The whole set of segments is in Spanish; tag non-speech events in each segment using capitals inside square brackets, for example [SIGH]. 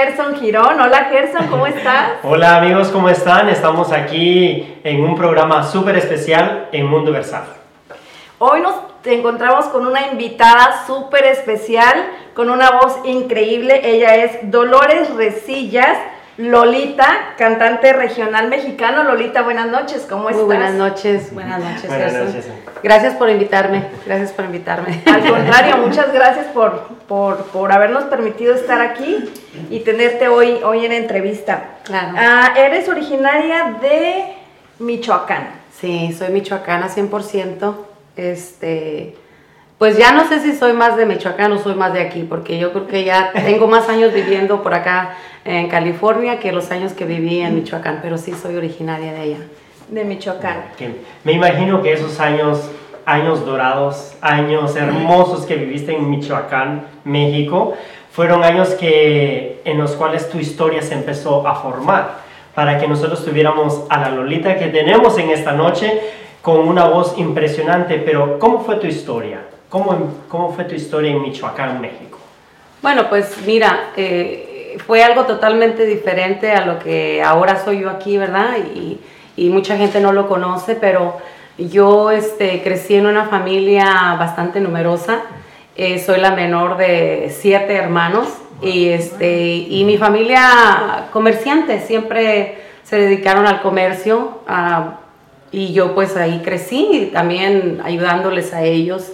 Gerson Girón. Hola Gerson, ¿cómo estás? [LAUGHS] Hola amigos, ¿cómo están? Estamos aquí en un programa súper especial en Mundo Versal. Hoy nos encontramos con una invitada súper especial, con una voz increíble. Ella es Dolores Resillas Lolita, cantante regional mexicano. Lolita, buenas noches, ¿cómo Muy estás? buenas noches, buenas noches. Buenas noches. Gracias por invitarme, gracias por invitarme. Al contrario, [LAUGHS] muchas gracias por, por, por habernos permitido estar aquí y tenerte hoy, hoy en entrevista. Claro. Ah, eres originaria de Michoacán. Sí, soy michoacana 100%. Este, pues ya no sé si soy más de Michoacán o soy más de aquí, porque yo creo que ya tengo más años viviendo por acá en California que los años que viví en Michoacán, pero sí soy originaria de allá. De Michoacán. Me imagino que esos años, años dorados, años hermosos que viviste en Michoacán, México, fueron años que, en los cuales tu historia se empezó a formar para que nosotros tuviéramos a la Lolita que tenemos en esta noche con una voz impresionante. Pero, ¿cómo fue tu historia? ¿Cómo, cómo fue tu historia en Michoacán, México? Bueno, pues mira, eh, fue algo totalmente diferente a lo que ahora soy yo aquí, ¿verdad? Y, y mucha gente no lo conoce, pero yo este, crecí en una familia bastante numerosa. Eh, soy la menor de siete hermanos y, este, mi familia comerciante, siempre se dedicaron al comercio y yo pues ahí crecí también ayudándoles a ellos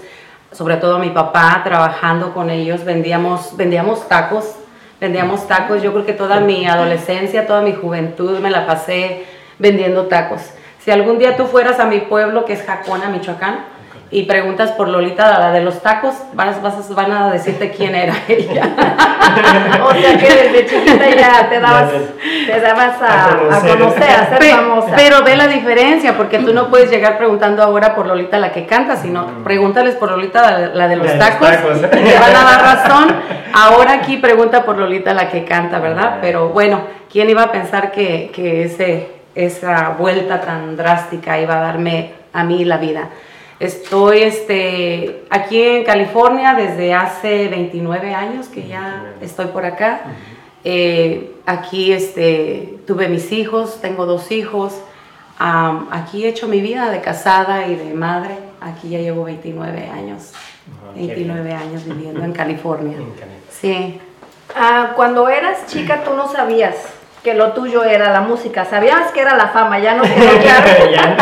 sobre todo a mi papá, trabajando con ellos, vendíamos, vendíamos tacos, vendíamos tacos, yo creo que toda mi adolescencia, toda mi juventud me la pasé vendiendo tacos. Si algún día tú fueras a mi pueblo, que es Jacona, Michoacán, y preguntas por Lolita, la de los tacos, vas, vas- van a decirte quién era [LAUGHS] ella. O sea que desde chiquita ya te dabas, te dabas a, A a conocer. a ser Pe- famosa. Pero ve la diferencia, porque tú no puedes llegar preguntando ahora por Lolita la que canta, sino pregúntales por Lolita la, la de los de los tacos, tacos. y te van a dar [LAUGHS] razón. Ahora aquí pregunta por Lolita la que canta, ¿verdad? Pero bueno, ¿quién iba a pensar que, que ese, esa vuelta tan drástica iba a darme a mí la vida? Estoy este, aquí en California desde hace 29 años que ya estoy por acá. Eh, aquí este, tuve mis hijos, tengo dos hijos. Am, aquí he hecho mi vida de casada y de madre. Aquí ya llevo 29 años. 29 años viviendo en California. [LAUGHS] En. Sí. Ah, cuando eras chica tú no sabías que lo tuyo era la música, sabías que era la fama, ya no [LAUGHS] quedó claro. Ya.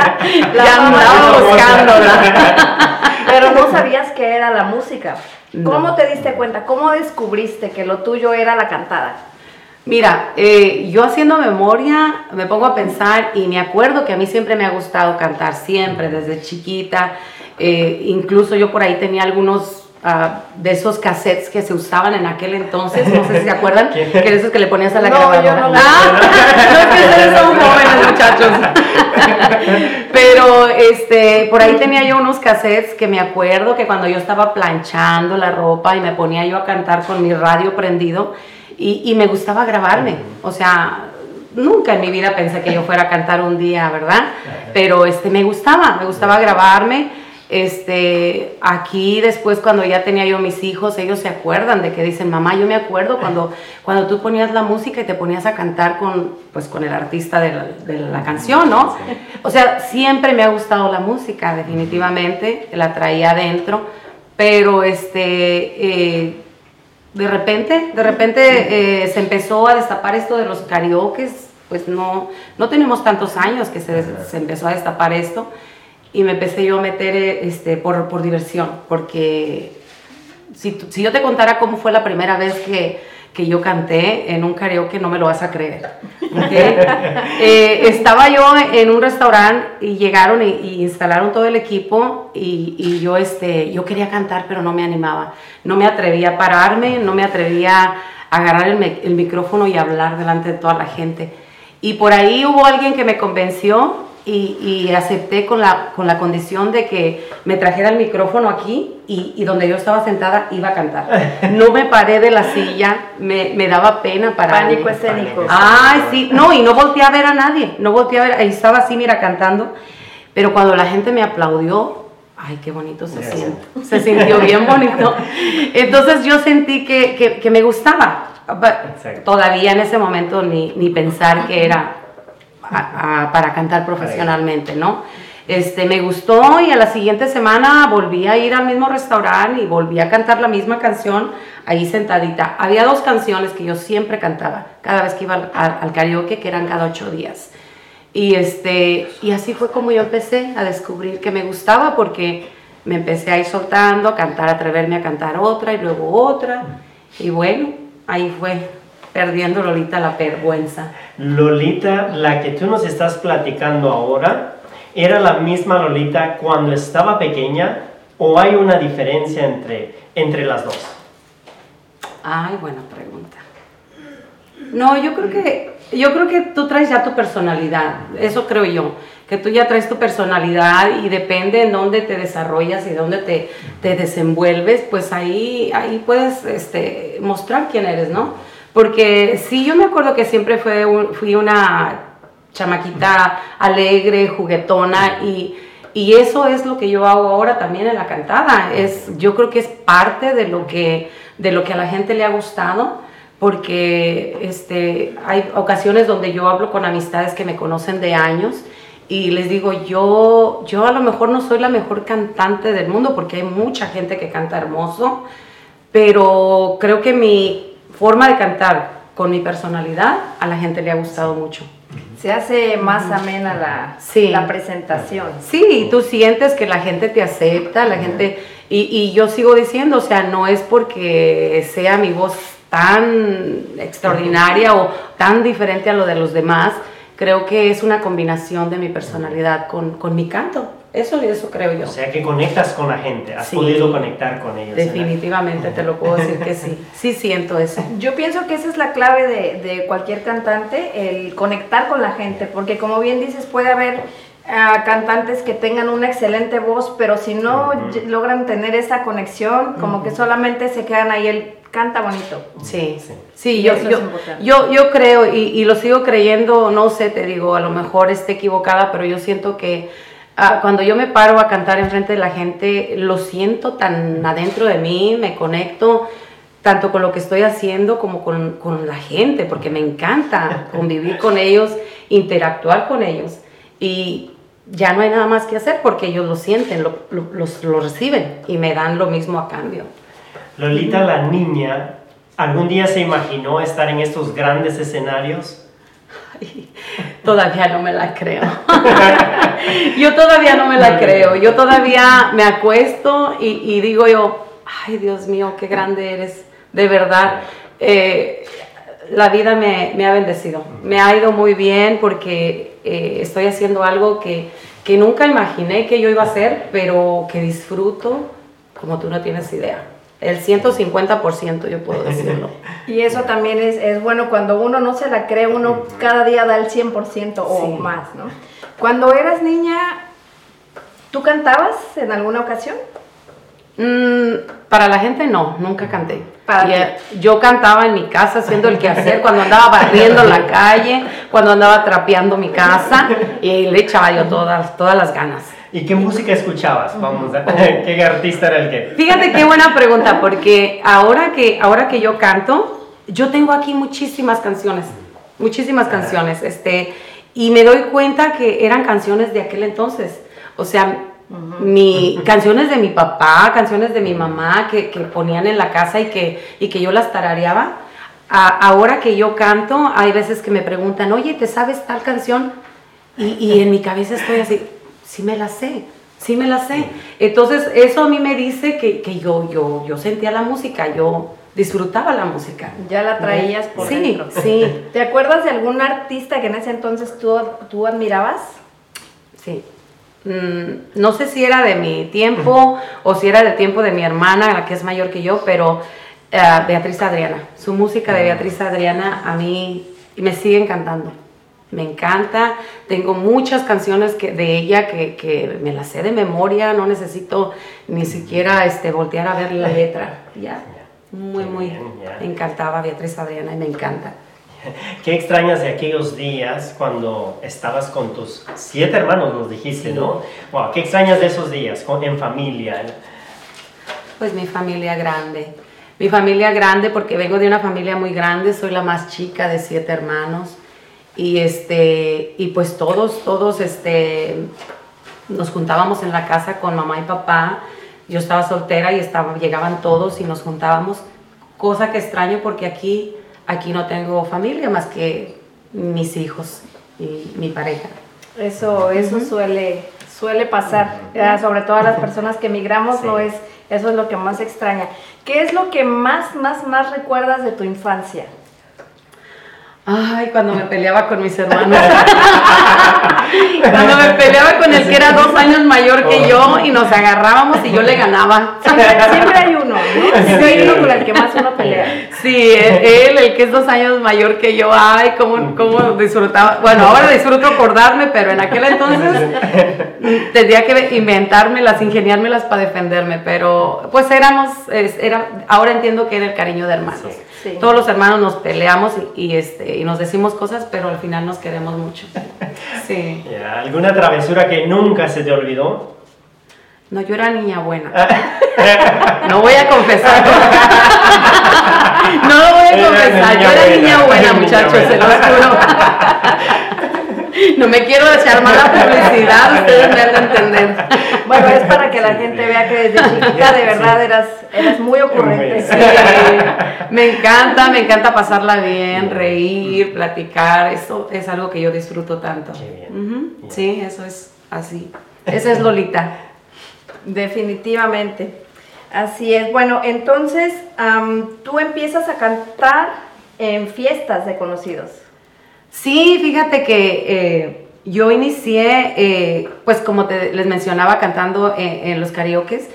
La ya fama [LAUGHS] andaba buscándola. [LAUGHS] Pero no sabías que era la música. ¿Cómo No. te diste cuenta? ¿Cómo descubriste que lo tuyo era la cantada? Mira, eh, yo haciendo memoria me pongo a pensar y me acuerdo que a mí siempre me ha gustado cantar, siempre, desde chiquita. Eh, incluso yo por ahí tenía algunos de esos cassettes que se usaban en aquel entonces, no sé si se acuerdan, ¿Qué? que de esos que le ponías a la No, grabadora. yo no. Ah, [LAUGHS] no es que ustedes son jóvenes muchachos. [LAUGHS] Pero este, por ahí tenía yo unos cassettes que me acuerdo que cuando yo estaba planchando la ropa y me ponía yo a cantar con mi radio prendido y, y me gustaba grabarme. O sea, nunca en mi vida pensé que yo fuera a cantar un día, ¿verdad? Pero este, me gustaba, me gustaba grabarme. Este, aquí después cuando ya tenía yo mis hijos, ellos se acuerdan de que dicen, mamá, yo me acuerdo cuando, cuando tú ponías la música y te ponías a cantar con, pues, con el artista de la, de la canción, ¿no? O sea, siempre me ha gustado la música, definitivamente, la traía adentro, pero este, eh, de repente, de repente eh, se empezó a destapar esto de los karaokes, pues no, no tenemos tantos años que se, se empezó a destapar esto y me empecé yo a meter eh, este, por, por diversión, porque si, si yo te contara cómo fue la primera vez que, que yo canté en un karaoke, no me lo vas a creer. ¿ok? [LAUGHS] Eh, estaba yo en un restaurante y llegaron y, y instalaron todo el equipo y, y yo, este, yo quería cantar, pero no me animaba. No me atrevía a pararme, no me atrevía a agarrar el, el micrófono y hablar delante de toda la gente. Y por ahí hubo alguien que me convenció y, y acepté con la, con la condición de que me trajera el micrófono aquí y, y donde yo estaba sentada iba a cantar. [LAUGHS] No me paré de la silla, me, me daba pena para Pánico escénico. Ay, sí, no, y no volteé a ver a nadie, no volteé a ver, ahí estaba así, mira, cantando, pero cuando la gente me aplaudió, ay, qué bonito se siente. Se sintió bien bonito. Entonces yo sentí que, que, me gustaba. Todavía en ese momento ni, ni pensar que era para cantar profesionalmente, ¿no? Este, me gustó y a la siguiente semana volví a ir al mismo restaurante y volví a cantar la misma canción ahí sentadita. Había dos canciones que yo siempre cantaba cada vez que iba al, al karaoke, que eran cada ocho días. Y, este, y así fue como yo empecé a descubrir que me gustaba porque me empecé a ir soltando, a cantar, a atreverme a cantar otra y luego otra. Y bueno, ahí fue perdiendo Lolita la vergüenza. Lolita, la que tú nos estás platicando ahora, ¿era la misma Lolita cuando estaba pequeña o hay una diferencia entre, entre las dos? Ay, buena pregunta. No, yo creo que yo creo que tú traes ya tu personalidad, eso creo yo, que tú ya traes tu personalidad y depende en dónde te desarrollas y dónde te, te desenvuelves, pues ahí, ahí puedes este, mostrar quién eres, ¿no? Porque sí, yo me acuerdo que siempre fue fui una chamaquita alegre, juguetona y, y eso es lo que yo hago ahora también en la cantada. Es, yo creo que es parte de lo que, de lo que a la gente le ha gustado porque este, hay ocasiones donde yo hablo con amistades que me conocen de años y les digo, yo, yo a lo mejor no soy la mejor cantante del mundo porque hay mucha gente que canta hermoso, pero creo que mi forma de cantar con mi personalidad a la gente le ha gustado mucho. Se hace más amena la, la presentación. Sí, tú sientes que la gente te acepta, la gente... Y, y yo sigo diciendo, o sea, no es porque sea mi voz tan extraordinaria o tan diferente a lo de los demás, creo que es una combinación de mi personalidad con, con mi canto. Eso, eso creo yo. O sea que conectas con la gente, has podido conectar con ellos. Definitivamente, te lo puedo [LAUGHS] decir que sí. Sí siento eso. Yo pienso que esa es la clave de, de cualquier cantante, el conectar con la gente, porque como bien dices, puede haber ah, cantantes que tengan una excelente voz, pero si no logran tener esa conexión, como que solamente se quedan ahí el canta bonito. Sí, sí, yo, yo, yo, creo y, lo sigo creyendo, no sé, te digo, a lo mejor esté equivocada, pero yo siento que ah, cuando yo me paro a cantar enfrente de la gente, lo siento tan adentro de mí, me conecto tanto con lo que estoy haciendo como con, con la gente, porque me encanta [LAUGHS] convivir con ellos, interactuar con ellos. Y ya no hay nada más que hacer porque ellos lo sienten, lo, lo, lo reciben y me dan lo mismo a cambio. Lolita la niña, ¿algún día se imaginó estar en estos grandes escenarios? [LAUGHS] todavía no me la creo. [LAUGHS] yo todavía no me la creo. Yo todavía me acuesto y, digo yo, ay Dios mío, qué grande eres, de verdad. Eh, la vida me, ha bendecido, me ha ido muy bien porque eh, estoy haciendo algo que, que nunca imaginé que yo iba a hacer, pero que disfruto como tú no tienes idea el 150% yo puedo decirlo. [LAUGHS] Y eso también es, es, bueno, cuando uno no se la cree, uno cada día da el 100% o más, ¿no? Cuando eras niña, ¿tú cantabas en alguna ocasión? Mm, para la gente no, nunca canté. Para yo cantaba en mi casa haciendo el quehacer, cuando andaba barriendo la calle, cuando andaba trapeando mi casa y le echaba yo todas, todas las ganas. ¿Y qué música escuchabas? Vamos, a, [LAUGHS] ¿qué artista era el que? Fíjate qué buena pregunta, porque ahora que, ahora que yo canto, yo tengo aquí muchísimas canciones, muchísimas canciones, este, y me doy cuenta que eran canciones de aquel entonces. O sea, mi, [LAUGHS] canciones de mi papá, canciones de mi mamá que, que, ponían en la casa y que, y que yo las tarareaba. ahora que yo canto, hay veces que me preguntan, oye, ¿te sabes tal canción? Y, y en mi cabeza estoy así, sí me la sé, sí me la sé. Entonces, eso a mí me dice que, que yo, yo, yo sentía la música, yo disfrutaba la música. Ya la traías por sí, dentro. Sí, ¿Te acuerdas de algún artista que en ese entonces tú, tú admirabas? Sí. Mm, no sé si era de mi tiempo o si era del tiempo de mi hermana, la que es mayor que yo, pero eh, Beatriz Adriana. Su música de Beatriz Adriana a mí me sigue encantando me encanta. Tengo muchas canciones que, de ella que, que, me las sé de memoria, no necesito ni siquiera este, voltear a ver la letra. Ya, muy, muy, me encantaba Beatriz Adriana y me encanta. ¿Qué extrañas de aquellos días cuando estabas con tus siete hermanos, nos dijiste, ¿no? Wow, ¿Qué extrañas de esos días con, en familia? Pues mi familia grande. Mi familia grande porque vengo de una familia muy grande, soy la más chica de siete hermanos. Y, este, y pues todos, todos este, nos juntábamos en la casa con mamá y papá. Yo estaba soltera y estaba, llegaban todos y nos juntábamos, cosa que extraño porque aquí aquí no tengo familia más que mis hijos y mi pareja. Eso, eso suele, suele pasar, sobre todo a las personas que emigramos, no es, eso es lo que más extraña. ¿Qué es lo que más, más, más recuerdas de tu infancia? Ay, cuando me peleaba con mis hermanos. [LAUGHS] cuando me peleaba con el que era dos años mayor que yo y nos agarrábamos y yo le ganaba. Siempre, hay uno, ¿no? Siempre hay uno con el que más uno pelea. Sí, él, el que es dos años mayor que yo. Ay, cómo, cómo disfrutaba. Bueno, ahora disfruto acordarme, pero en aquel entonces tendría que inventármelas, ingeniármelas para defenderme. Pero pues éramos, era, ahora entiendo que era el cariño de hermanos. Todos los hermanos nos peleamos y, este, y nos decimos cosas, pero al final nos queremos mucho. [LAUGHS] Sí. ¿Alguna travesura que nunca se te olvidó? No, yo era niña buena. [LAUGHS] no voy a confesar. [LAUGHS] no lo voy a confesar. Yo era niña buena, muchachos, se lo juro. No me quiero echar mala publicidad, ustedes me han de entender. Bueno, es para que la gente vea que desde chiquita de verdad eras, eras muy ocurrente. Sí, me encanta, me encanta pasarla bien, reír, platicar, eso es algo que yo disfruto tanto. Sí, eso es así. Esa es Lolita. Definitivamente. Así es. Bueno, entonces tú empiezas a cantar en fiestas de conocidos. Sí, fíjate que eh, yo inicié, eh, pues como te, les mencionaba, cantando en, los karaokes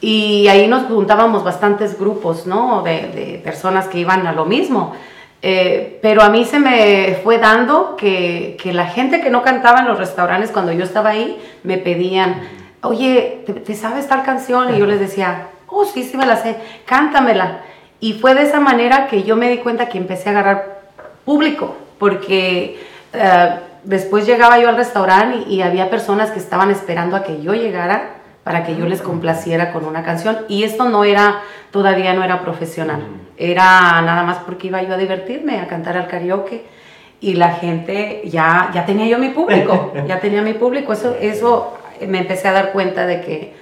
y ahí nos juntábamos bastantes grupos, ¿no? De, personas que iban a lo mismo. Eh, pero a mí se me fue dando que, la gente que no cantaba en los restaurantes cuando yo estaba ahí me pedían, oye, ¿te, sabes tal canción? Y yo les decía, oh, sí, sí me la sé, cántamela. Y fue de esa manera que yo me di cuenta que empecé a agarrar público porque eh, después llegaba yo al restaurante y, había personas que estaban esperando a que yo llegara para que yo les complaciera con una canción. Y esto no era, todavía no era profesional, era nada más porque iba yo a divertirme, a cantar al karaoke. Y la gente ya, ya tenía yo mi público, [LAUGHS] ya tenía mi público, eso, eso me empecé a dar cuenta de que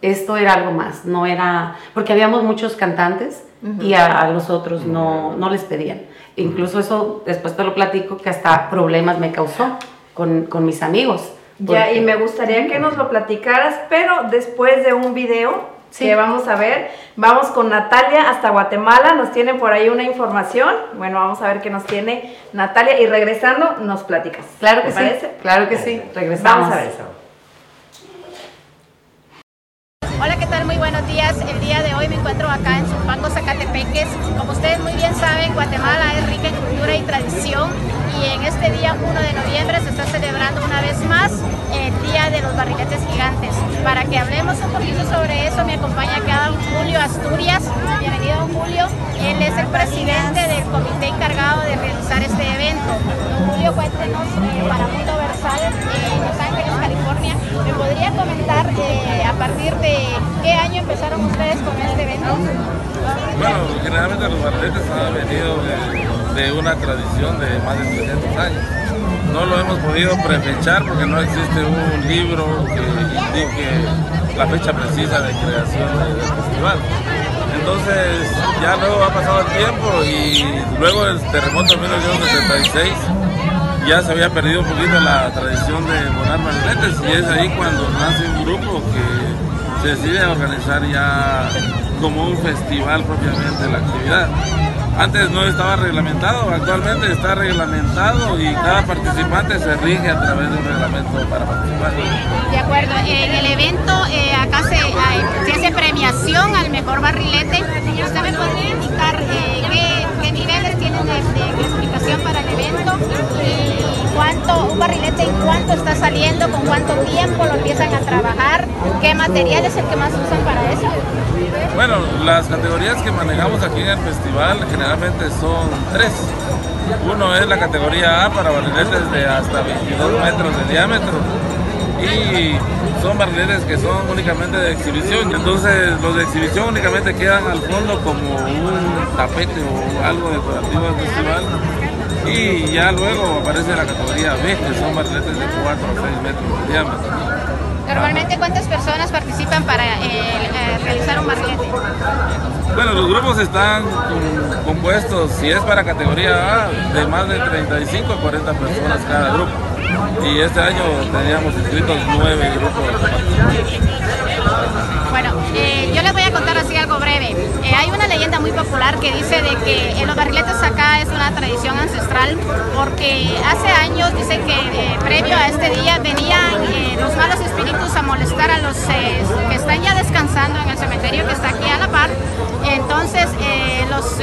esto era algo más, no era, porque habíamos muchos cantantes y a, los otros no, no les pedían. Incluso eso, después te lo platico, que hasta problemas me causó con, con mis amigos. Ya, y me gustaría que nos lo platicaras, pero después de un video que vamos a ver, vamos con Natalia hasta Guatemala, nos tiene por ahí una información. Bueno, vamos a ver qué nos tiene Natalia y regresando nos platicas. Claro que sí. Claro que sí, regresamos. Vamos a ver eso. Hola, ¿qué tal? Muy buenos días. El día de hoy me encuentro acá en Zumpango, Zacatepeques. Como ustedes muy bien saben, Guatemala es rica en cultura y tradición y en este día 1 de noviembre se está celebrando una vez más el Día de los Barriletes Gigantes. Para que hablemos un poquito sobre eso me acompaña acá don Julio Asturias. Bienvenido don Julio. Él es el presidente del comité encargado de realizar este evento. Don Julio, cuéntenos eh, para Mundo Versal en Los Ángeles, ¿Me podría comentar eh, a partir de qué año empezaron ustedes con este evento? Bueno, generalmente los barriletes han venido de, una tradición de más de 300 años. No lo hemos podido prefechar porque no existe un libro que indique la fecha precisa de creación del festival. Entonces ya luego ha pasado el tiempo y luego del terremoto de 1976 ya se había perdido un poquito la tradición de volar marinetes y es ahí cuando nace un grupo que se decide organizar ya como un festival propiamente la actividad. Antes no estaba reglamentado, actualmente está reglamentado y cada participante se rige a través de un reglamento para participar. De acuerdo, en el evento eh, acá se, hace premiación al mejor barrilete. ¿Usted me podría indicar eh, qué, niveles tienen para el evento y cuánto, un barrilete en cuánto está saliendo, con cuánto tiempo lo empiezan a trabajar, qué material es el que más usan para eso? Bueno, las categorías que manejamos aquí en el festival generalmente son tres. Uno es la categoría A para barriletes de hasta 22 metros de diámetro y son barriletes que son únicamente de exhibición. Entonces los de exhibición únicamente quedan al fondo como un tapete o algo decorativo del festival. Y ya luego aparece la categoría B, que son barriletes de 4 a 6 metros de diámetro. Normalmente, ¿cuántas personas participan para eh, eh, realizar un barrilete? Bueno, los grupos están compuestos, si es para categoría A, de más de 35 a 40 personas cada grupo. Y este año teníamos inscritos nueve grupos. Bueno, eh, yo les voy a contar así algo breve. Eh, hay una leyenda muy popular que dice de que los barriletes acá es una tradición ancestral porque hace años dicen que eh, previo a este día venían los malos espíritus a molestar a los que están ya descansando en el cementerio que está aquí a la par. Entonces los,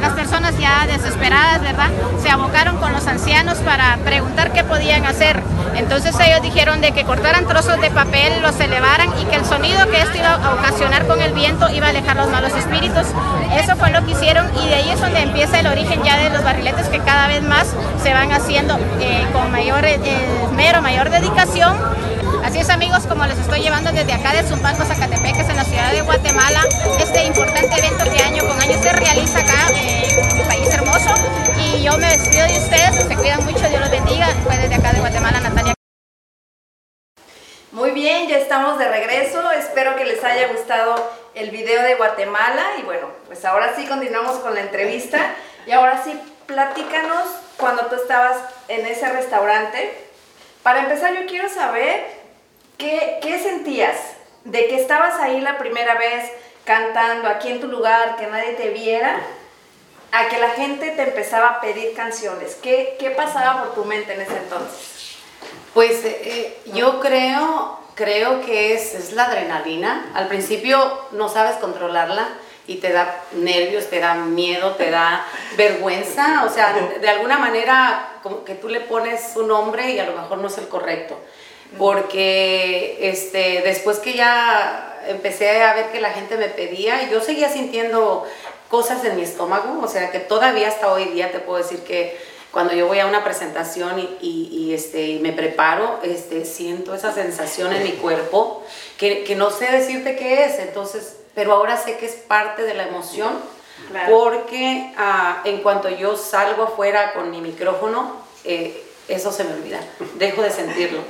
las personas ya desesperadas, ¿verdad? Se abocaron con los ancianos para preguntar qué podían hacer. Entonces ellos dijeron de que cortaran trozos de papel, los elevaran y que el sonido que esto iba a ocasionar con el viento iba a alejar los malos espíritus. Eso fue lo que hicieron y de ahí es donde empieza el origen ya de los barriletes que cada vez más se van haciendo eh, con mayor eh, mero, mayor dedicación. Así es amigos, como les estoy llevando desde acá de Zumpango, Zacatepeques, en la ciudad de Guatemala, este importante evento que año con año se realiza acá eh, Y yo me despido de ustedes, se cuidan mucho, Dios los bendiga. Desde acá de Guatemala, Natalia. Muy bien, ya estamos de regreso. Espero que les haya gustado el video de Guatemala. Y bueno, pues ahora sí continuamos con la entrevista. Y ahora sí, platícanos cuando tú estabas en ese restaurante. Para empezar, yo quiero saber qué, qué sentías de que estabas ahí la primera vez cantando aquí en tu lugar, que nadie te viera, a que la gente te empezaba a pedir canciones. ¿Qué, qué pasaba por tu mente en ese entonces? Pues eh, eh, yo creo, creo que es, es la adrenalina. Al principio no sabes controlarla y te da nervios, te da miedo, te da [LAUGHS] vergüenza. O sea, de, alguna manera como que tú le pones un nombre y a lo mejor no es el correcto. Porque este, después que ya empecé a ver que la gente me pedía, yo seguía sintiendo cosas en mi estómago. O sea, que todavía hasta hoy día te puedo decir que cuando yo voy a una presentación y, este, me preparo, este, siento esa sensación en mi cuerpo que, que, no sé decirte qué es, entonces, pero ahora sé que es parte de la emoción, porque ah, en cuanto yo salgo afuera con mi micrófono, eh, eso se me olvida, dejo de sentirlo.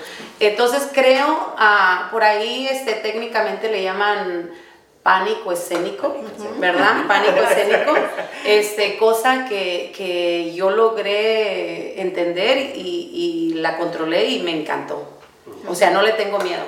Entonces creo, ah, por ahí este, técnicamente le llaman pánico escénico, ¿verdad? Pánico [LAUGHS] escénico, este, cosa que, que yo logré entender y, y, la controlé y me encantó. O sea, no le tengo miedo.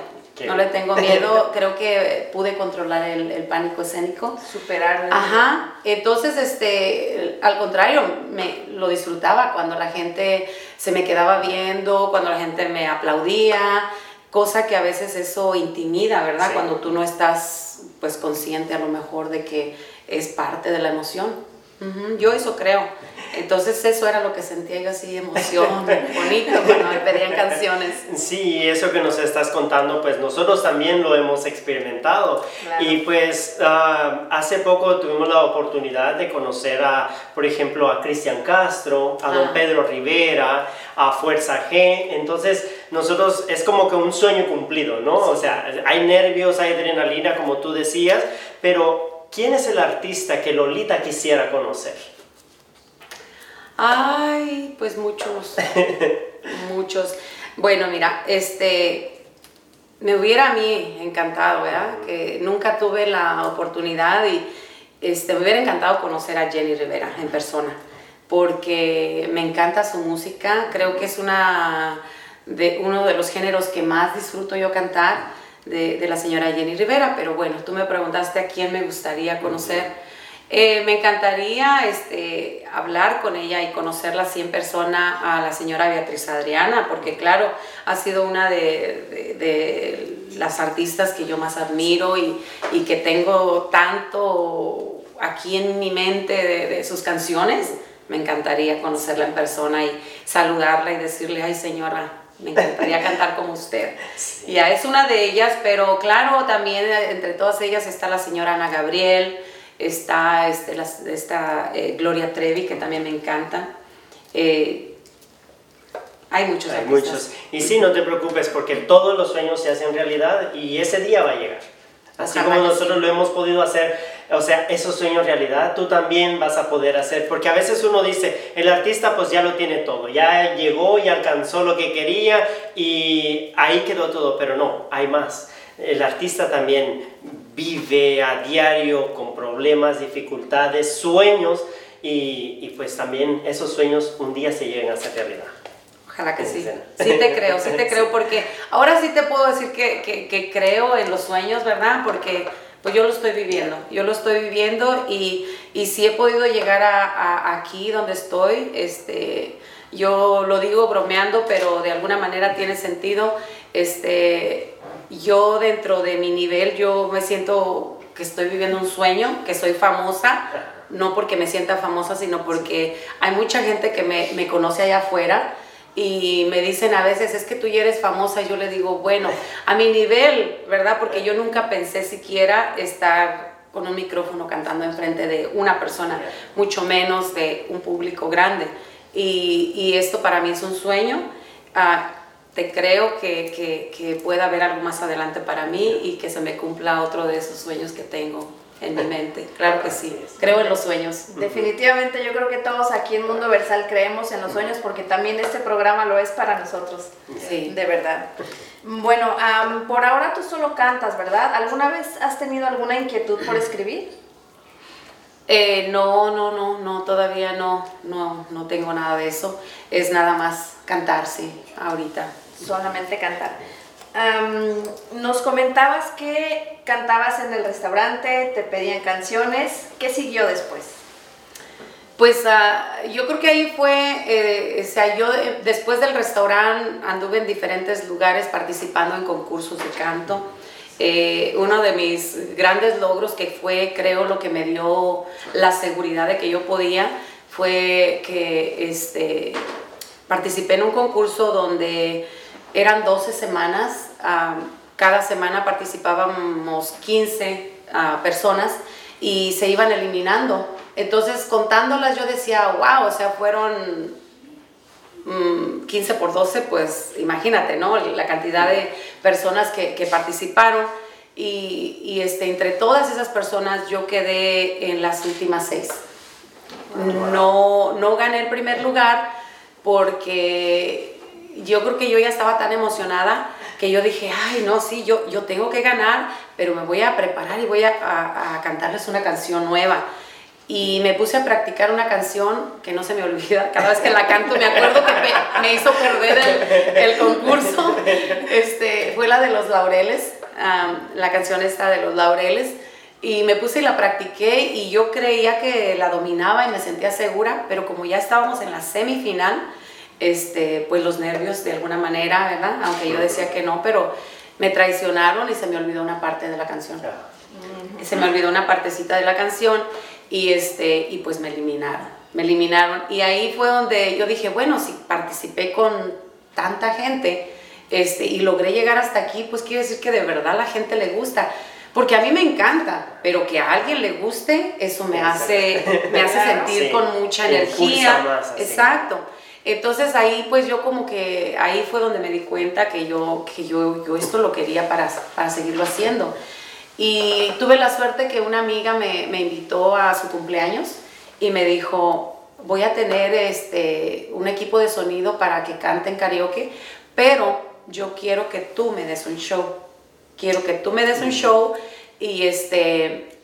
No le tengo miedo, [LAUGHS] creo que pude controlar el, el pánico escénico. Superarlo. Ajá, entonces, este, al contrario, me lo disfrutaba cuando la gente se me quedaba viendo, cuando la gente me aplaudía, cosa que a veces eso intimida, ¿verdad? Cuando tú no estás pues consciente a lo mejor de que es parte de la emoción. Yo eso creo. Entonces eso era lo que sentía yo así, emoción, [LAUGHS] bonito, cuando me pedían canciones. Sí, eso que nos estás contando, pues nosotros también lo hemos experimentado. Y pues ah, hace poco tuvimos la oportunidad de conocer a, por ejemplo, a Cristian Castro, a don Pedro Rivera, a Fuerza G. Entonces nosotros es como que un sueño cumplido, ¿no? O sea, hay nervios, hay adrenalina, como tú decías, pero ¿quién es el artista que Lolita quisiera conocer? Ay, pues muchos, [LAUGHS] muchos. Bueno, mira, este, me hubiera a mí encantado, ¿verdad? Que nunca tuve la oportunidad y este, me hubiera encantado conocer a Jenny Rivera en persona, porque me encanta su música, creo que es una de, uno de los géneros que más disfruto yo cantar de, de la señora Jenny Rivera, pero bueno, tú me preguntaste a quién me gustaría conocer. Eh, me encantaría este, hablar con ella y conocerla así en persona a la señora Beatriz Adriana, porque claro, ha sido una de, las artistas que yo más admiro y, que tengo tanto aquí en mi mente de, sus canciones. Me encantaría conocerla en persona y saludarla y decirle, ay señora, Me encantaría cantar como usted. Ya es una de ellas, pero claro, también entre todas ellas está la señora Ana Gabriel, está este, la, esta eh, Gloria Trevi, que también me encanta. Eh, hay muchos Hay muchos. Y sí, no te preocupes, porque todos los sueños se hacen realidad y ese día va a llegar. Así como nosotros lo hemos podido hacer, o sea, esos sueños realidad, tú también vas a poder hacer, porque a veces uno dice, el artista pues ya lo tiene todo, ya llegó y alcanzó lo que quería y ahí quedó todo, pero no, hay más. El artista también vive a diario con problemas, dificultades, sueños y, y pues también esos sueños un día se lleguen a hacer realidad. Ojalá que sí. Sí te creo, sí te [LAUGHS] creo, porque ahora sí te puedo decir que, que, que, creo en los sueños, ¿verdad? Porque pues yo lo estoy viviendo, yo lo estoy viviendo y, y sí he podido llegar a, a, aquí donde estoy, este, yo lo digo bromeando, pero de alguna manera tiene sentido, este, yo dentro de mi nivel, yo me siento que estoy viviendo un sueño, que soy famosa, no porque me sienta famosa, sino porque hay mucha gente que me, me conoce allá afuera, y me dicen a veces, es que tú ya eres famosa, yo le digo, bueno, a mi nivel, ¿verdad? Porque yo nunca pensé siquiera estar con un micrófono cantando enfrente de una persona, mucho menos de un público grande. Y, y esto para mí es un sueño. Uh, te creo que, que, que pueda haber algo más adelante para mí y que se me cumpla otro de esos sueños que tengo en mi mente. Claro que sí. Creo en los sueños. Definitivamente yo creo que todos aquí en Mundo Versal creemos en los sueños porque también este programa lo es para nosotros. Sí. De verdad. Bueno, um, por ahora tú solo cantas, ¿verdad? ¿Alguna vez has tenido alguna inquietud por escribir? Eh, no, no, no, no, todavía no, no, no tengo nada de eso. Es nada más cantar, sí, ahorita. Solamente cantar. Um, nos comentabas que cantabas en el restaurante, te pedían canciones. ¿Qué siguió después? Pues uh, yo creo que ahí fue, eh, o sea, yo eh, después del restaurante anduve en diferentes lugares participando en concursos de canto. Eh, uno de mis grandes logros que fue, creo, lo que me dio la seguridad de que yo podía, fue que este, participé en un concurso donde eran 12 semanas, cada semana participábamos 15 uh, personas y se iban eliminando. Entonces, contándolas, yo decía, wow, o sea, fueron mmm, 15 por 12, pues imagínate, ¿no? La cantidad de personas que, que participaron. Y, y, este, entre todas esas personas yo quedé en las últimas seis. No, no gané el primer lugar porque yo creo que yo ya estaba tan emocionada que yo dije, ay, no, sí, yo, yo tengo que ganar, pero me voy a preparar y voy a, cantarles una canción nueva. Y me puse a practicar una canción que no se me olvida, cada vez que la canto me acuerdo que me, hizo perder el, concurso, este, fue la de los laureles, la canción esta de los laureles, y me puse y la practiqué y yo creía que la dominaba y me sentía segura, pero como ya estábamos en la semifinal, este, pues los nervios de alguna manera, ¿verdad? Aunque yo decía que no, pero me traicionaron y se me olvidó una parte de la canción. Se me olvidó una partecita de la canción y, este, y pues me eliminaron. Me eliminaron y ahí fue donde yo dije, bueno, si participé con tanta gente este, y logré llegar hasta aquí, pues quiere decir que de verdad a la gente le gusta. Porque a mí me encanta, pero que a alguien le guste, eso me hace, me hace [LAUGHS] sentir sí, con mucha energía. Más, Exacto. Entonces ahí pues yo como que ahí fue donde me di cuenta que yo, que yo, yo esto lo quería para, para seguirlo haciendo. Y tuve la suerte que una amiga me, me, invitó a su cumpleaños y me dijo, voy a tener este, un equipo de sonido para que canten karaoke, pero yo quiero que tú me des un show. Quiero que tú me des un show y este,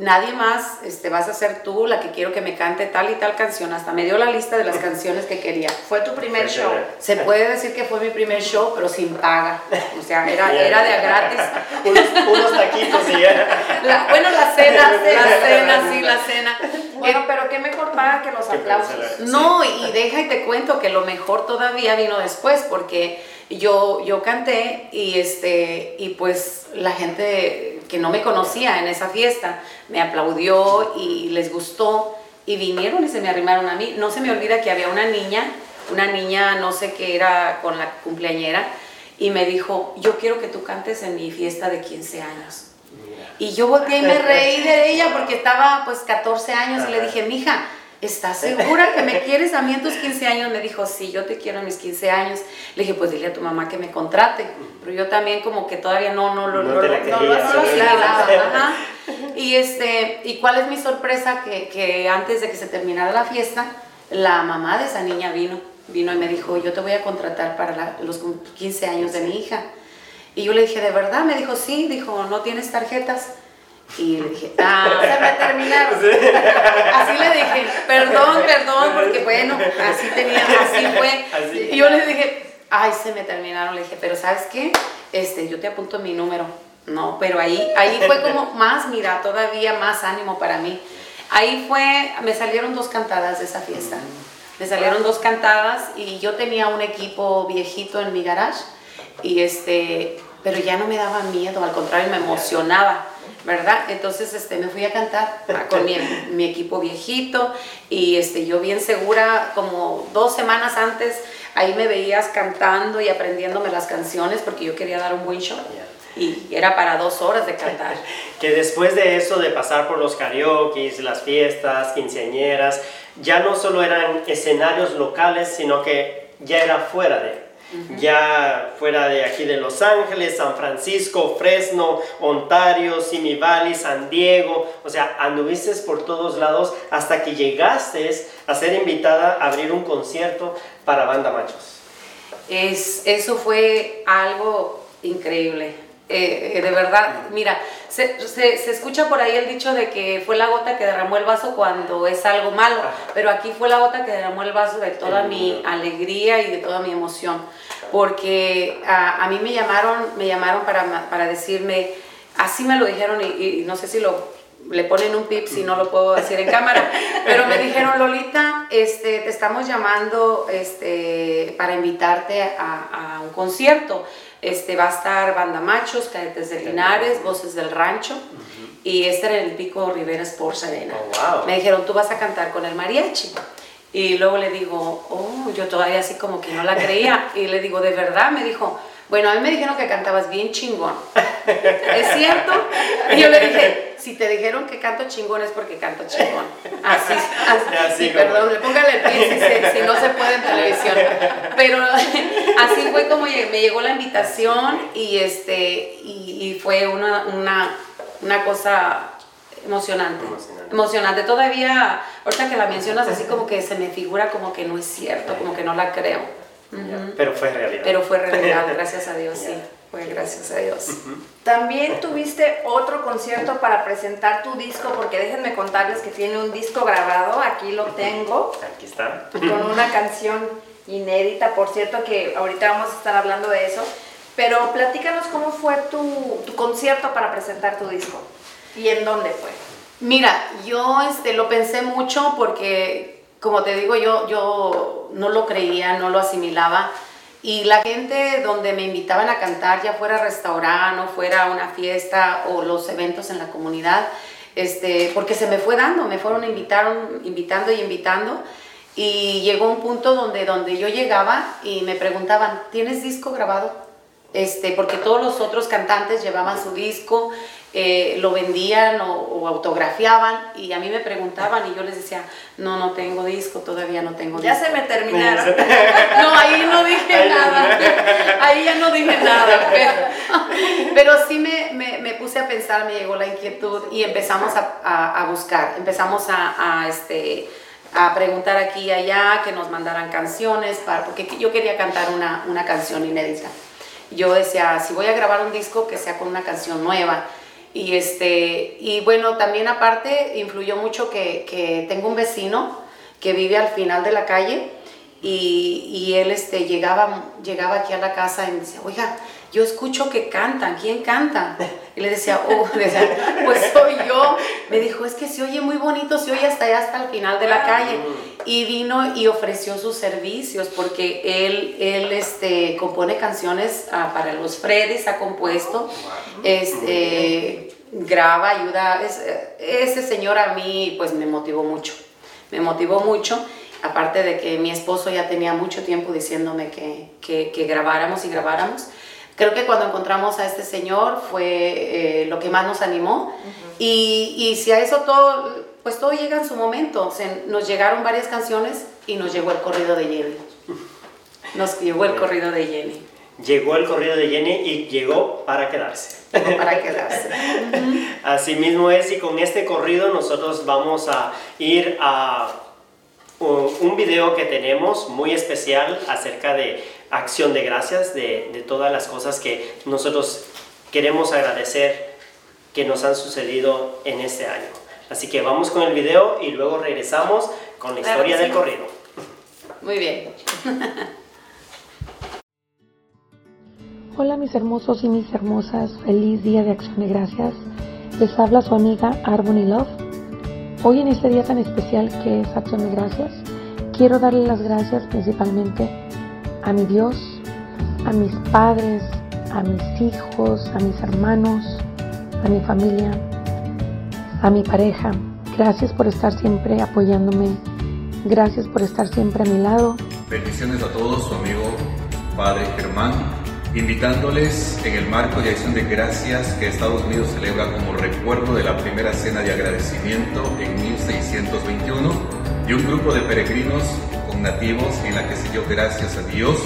nadie más, este, vas a ser tú la que quiero que me cante tal y tal canción. Hasta me dio la lista de las canciones que quería. Fue tu primer show. Se puede decir que fue mi primer show, pero sin paga. O sea, era, era de a gratis. [LAUGHS] unos, unos taquitos y ya. La, bueno, la cena, [LAUGHS] la cena, sí, la cena. Bueno, eh, pero qué mejor paga que los aplausos. No, y deja y te cuento que lo mejor todavía vino después, porque yo, yo canté y, este, y pues la gente que no me conocía en esa fiesta me aplaudió y les gustó y vinieron y se me arrimaron a mí. No se me olvida que había una niña una niña, no sé qué era con la cumpleañera, y me dijo, yo quiero que tú cantes en mi fiesta de 15 años. Y yo volteé y me reí de ella porque estaba pues 14 años y le dije, mija, ¿estás segura que me quieres a mí en tus 15 años? Me dijo, sí, yo te quiero en mis 15 años. Le dije, pues dile a tu mamá que me contrate. Pero yo también como que todavía no, no, lo, No no, te la. Y, este, ¿y cuál es mi sorpresa? Que, que antes de que se terminara la fiesta, la mamá de esa niña vino. Vino y me dijo, yo te voy a contratar para la- los 15 años de mi hija. Y yo le dije, ¿de verdad? Me dijo, sí. Dijo, ¿no tienes tarjetas? Y le dije, ah, se me terminaron. [LAUGHS] Así le dije, perdón, [LAUGHS] perdón, porque bueno, así tenía, así fue. Así. Y yo le dije, ay, se me terminaron. Le dije, pero ¿sabes qué? Este, yo te apunto mi número. No, pero ahí, ahí fue como más, mira, todavía más ánimo para mí. Ahí fue, me salieron dos cantadas de esa fiesta. Me salieron dos cantadas y yo tenía un equipo viejito en mi garage y este, pero ya no me daba miedo, al contrario me emocionaba, ¿verdad? Entonces este, me fui a cantar [LAUGHS] con mi, mi equipo viejito y este, yo bien segura, como dos semanas antes, ahí me veías cantando y aprendiéndome las canciones porque yo quería dar un buen show y era para dos horas de cantar. [LAUGHS] Que después de eso, de pasar por los karaoke, las fiestas, quinceañeras, ya no solo eran escenarios locales, sino que ya era fuera de. Ya fuera de aquí de Los Ángeles, San Francisco, Fresno, Ontario, Simi Valley, San Diego, o sea, anduviste por todos lados hasta que llegaste a ser invitada a abrir un concierto para Banda Machos. Es, eso fue algo increíble. Eh, eh, de verdad, mira, se, se- se escucha por ahí el dicho de que fue la gota que derramó el vaso cuando es algo malo, pero aquí fue la gota que derramó el vaso de toda mi alegría y de toda mi emoción, porque a, a mí me llamaron, me llamaron para, para decirme, así me lo dijeron y, y no sé si lo le ponen un pip si no lo puedo decir en cámara, [LAUGHS] pero me dijeron, Lolita, este, te estamos llamando este, para invitarte a, a un concierto. Este, va a estar Banda Machos, Cadetes de Linares, Voces del Rancho, y este era en el Pico Rivera Sports Arena. Oh, wow. Me dijeron, tú vas a cantar con el mariachi. Y luego le digo, oh, yo todavía así como que no la creía. [LAUGHS] Y le digo, ¿de verdad? Me dijo, bueno, a mí me dijeron que cantabas bien chingón. ¿Es cierto? Y yo le dije, si te dijeron que canto chingón es porque canto chingón. Así, así, Así sí, perdón, le póngale el pie si, se- si no se puede en televisión. Pero [LAUGHS] así fue como me llegó la invitación y, este, y, y fue una, una, una cosa emocionante. Emocionante. Emocionante. Todavía, ahorita que la mencionas así como que se me figura como que no es cierto, como que no la creo. Pero fue realidad. Pero fue realidad, [LAUGHS] gracias a Dios, sí. Fue gracias a Dios. También tuviste otro concierto para presentar tu disco, porque déjenme contarles que tiene un disco grabado, aquí lo tengo, Aquí está. con una canción inédita, por cierto que ahorita vamos a estar hablando de eso, pero platícanos cómo fue tu, tu concierto para presentar tu disco y en dónde fue. Mira, yo este, lo pensé mucho porque, como te digo, yo, yo no lo creía, no lo asimilaba. Y la gente donde me invitaban a cantar, ya fuera restaurante o fuera una fiesta o los eventos en la comunidad, este, porque se me fue dando, me fueron invitaron, invitando y invitando. Y llegó un punto donde, donde yo llegaba y me preguntaban, ¿tienes disco grabado? Este, porque todos los otros cantantes llevaban su disco, eh, lo vendían o, o autografiaban y a mí me preguntaban y yo les decía, no, no tengo disco, todavía no tengo Ya disco. se me terminaron. [LAUGHS] No, ahí no dije Ahí nada. Ahí ya no dije nada. Pero, [LAUGHS] pero sí me, me- me puse a pensar, me llegó la inquietud y empezamos a, a- a buscar. Empezamos a, a, este, a preguntar aquí y allá que nos mandaran canciones, para, porque yo quería cantar una, una canción inédita. Yo decía, si voy a grabar un disco, que sea con una canción nueva. Y, este, y bueno, también aparte influyó mucho que, que tengo un vecino que vive al final de la calle y, y él este, llegaba, llegaba aquí a la casa y me decía, oiga, yo escucho que cantan, ¿quién canta? Y le decía, oh, le decía, pues soy yo. Me dijo, es que se oye muy bonito, se oye hasta allá, hasta el final de la calle. Y vino y ofreció sus servicios porque él, él este, compone canciones ah, para los Freddys, ha compuesto, este, graba, ayuda. Es- ese señor a mí pues me motivó mucho, me motivó mucho. aparte de que mi esposo ya tenía mucho tiempo diciéndome que, que, grabáramos y grabáramos, creo que cuando encontramos a este señor fue eh, lo que más nos animó. y, y, si a eso todo, pues todo llega en su momento. nos llegaron varias canciones y nos llegó el corrido de Jenny. Nos llegó el corrido de Jenny. Llegó el corrido de Jenny y llegó para quedarse. Llegó para quedarse. [LAUGHS] Así mismo es y con este corrido nosotros vamos a ir a un video que tenemos muy especial acerca de acción de gracias, de, de todas las cosas que nosotros queremos agradecer que nos han sucedido en este año. Así que vamos con el video y luego regresamos con la historia del corrido. Muy bien. [LAUGHS] Hola mis hermosos y mis hermosas, feliz día de acción de gracias. Les habla su amiga Arbony Love. Hoy en este día tan especial que es acción de gracias, quiero darle las gracias principalmente a mi Dios, a mis padres, a mis hijos, a mis hermanos, a mi familia, a mi pareja. Gracias por estar siempre apoyándome. Gracias por estar siempre a mi lado. Bendiciones a todos, su amigo Padre Germán, invitándoles en el marco de acción de gracias que Estados Unidos celebra como recuerdo de la primera cena de agradecimiento en 1621 y un grupo de peregrinos con nativos en la que se dio gracias a Dios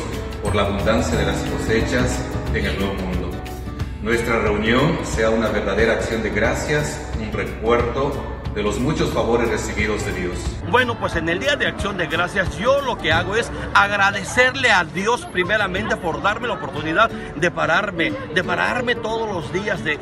por la abundancia de las cosechas en el Nuevo Mundo nuestra reunión sea una verdadera acción de gracias, un recuerdo de los muchos favores recibidos de Dios. Bueno, pues en el Día de Acción de Gracias yo lo que hago es agradecerle a Dios primeramente por darme la oportunidad de pararme, de pararme todos los días, de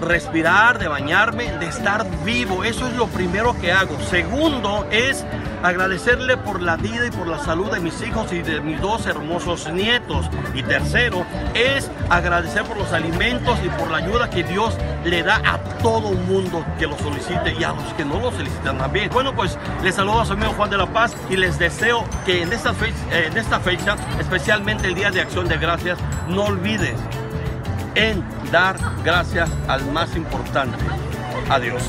respirar, de bañarme, de estar vivo. Eso es lo primero que hago. Segundo es agradecerle por la vida y por la salud de mis hijos y de mis dos hermosos nietos. Y tercero es agradecer por los alimentos y por la ayuda que Dios le da a todo mundo que lo solicite y a los que no lo solicitan también. Bueno, pues les saludo a su amigo Juan de la Paz y les deseo que en esta esta fecha especialmente el Día de Acción de Gracias, no olvides en dar gracias al más importante, a Dios.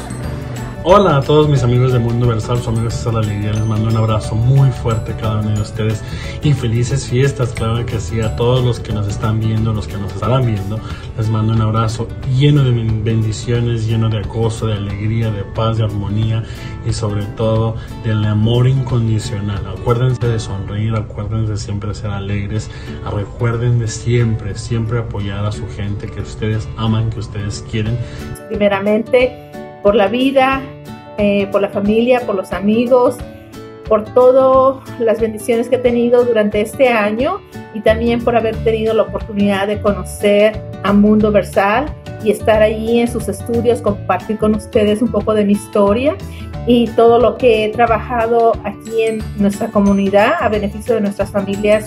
Hola a todos mis amigos de Mundo Versal, su amigo César Alegría, les mando un abrazo muy fuerte a cada uno de ustedes y felices fiestas, claro que sí, a todos los que nos están viendo, los que nos estarán viendo, les mando un abrazo lleno de bendiciones, lleno de acoso, de alegría, de paz, de armonía y sobre todo del amor incondicional. Acuérdense de sonreír, acuérdense de siempre ser alegres, recuerden de siempre, siempre apoyar a su gente que ustedes aman, que ustedes quieren. Primeramente, por la vida, eh, por la familia, por los amigos, por todas las bendiciones que he tenido durante este año y también por haber tenido la oportunidad de conocer a Mundo Versal y estar allí en sus estudios, compartir con ustedes un poco de mi historia y todo lo que he trabajado aquí en nuestra comunidad a beneficio de nuestras familias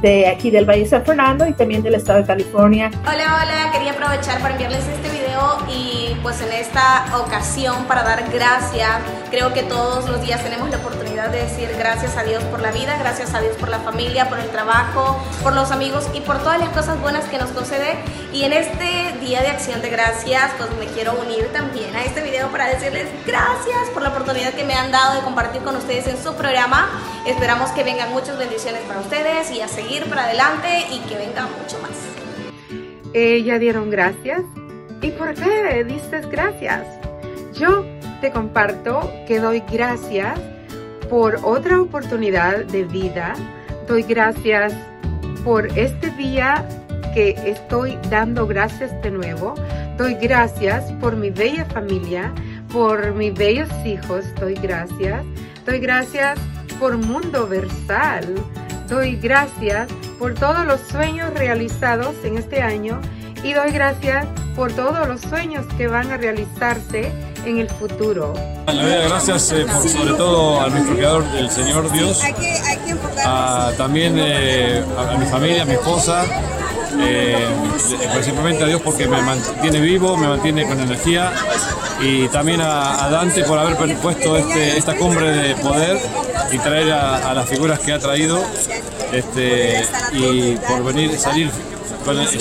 de aquí del Valle de San Fernando y también del estado de California. Hola, hola, quería aprovechar para enviarles este video y pues en esta ocasión para dar gracias. Creo que todos los días tenemos la oportunidad de decir gracias a Dios por la vida, gracias a Dios por la familia, por el trabajo, por los amigos y por todas las cosas buenas que nos concede. Y en este día de acción de gracias, pues me quiero unir también a este video para decirles gracias por la oportunidad que me han dado de compartir con ustedes en su programa. Esperamos que vengan muchas bendiciones para ustedes y a seguir para adelante y que venga mucho más. Eh, ya dieron gracias. ¿Y por qué dices gracias? Yo te comparto que doy gracias por otra oportunidad de vida. Doy gracias por este día que estoy dando gracias de nuevo. Doy gracias por mi bella familia, por mis bellos hijos. Doy gracias. Doy gracias por Mundo Versal. Doy gracias por todos los sueños realizados en este año y doy gracias por todos los sueños que van a realizarse en el futuro. gracias eh, sobre todo a nuestro creador, el Señor Dios, también eh, a, mi familia, a mi esposa, eh, a Dios porque me mantiene vivo, me mantiene con energía y también a, Dante por haber puesto este, esta cumbre de poder y traer a, las figuras que ha traído este, y por venir salir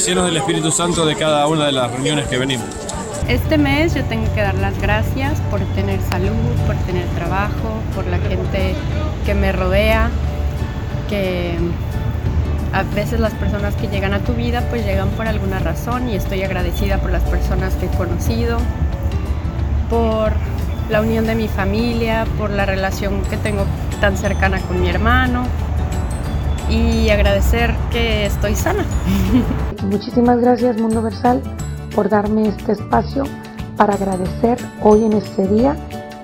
llenos del Espíritu Santo de cada una de las reuniones que venimos. Este mes yo tengo que dar las gracias por tener salud, por tener trabajo, por la gente que me rodea, que a veces las personas que llegan a tu vida pues llegan por alguna razón y estoy agradecida por las personas que he conocido, por la unión de mi familia, por la relación que tengo tan cercana con mi hermano y agradecer que estoy sana. [LAUGHS] Muchísimas gracias Mundo Versal por darme este espacio para agradecer hoy en este día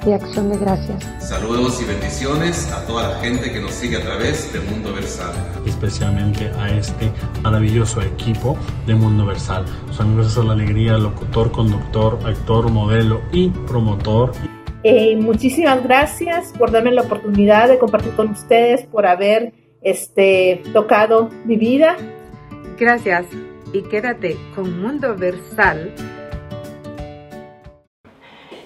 de acción de gracias. Saludos y bendiciones a toda la gente que nos sigue a través de Mundo Versal. Especialmente a este maravilloso equipo de Mundo Versal. Son gracias a la alegría, locutor, conductor, actor, modelo y promotor. Eh, muchísimas gracias por darme la oportunidad de compartir con ustedes, por haber este, tocado mi vida. Gracias y quédate con Mundo Versal.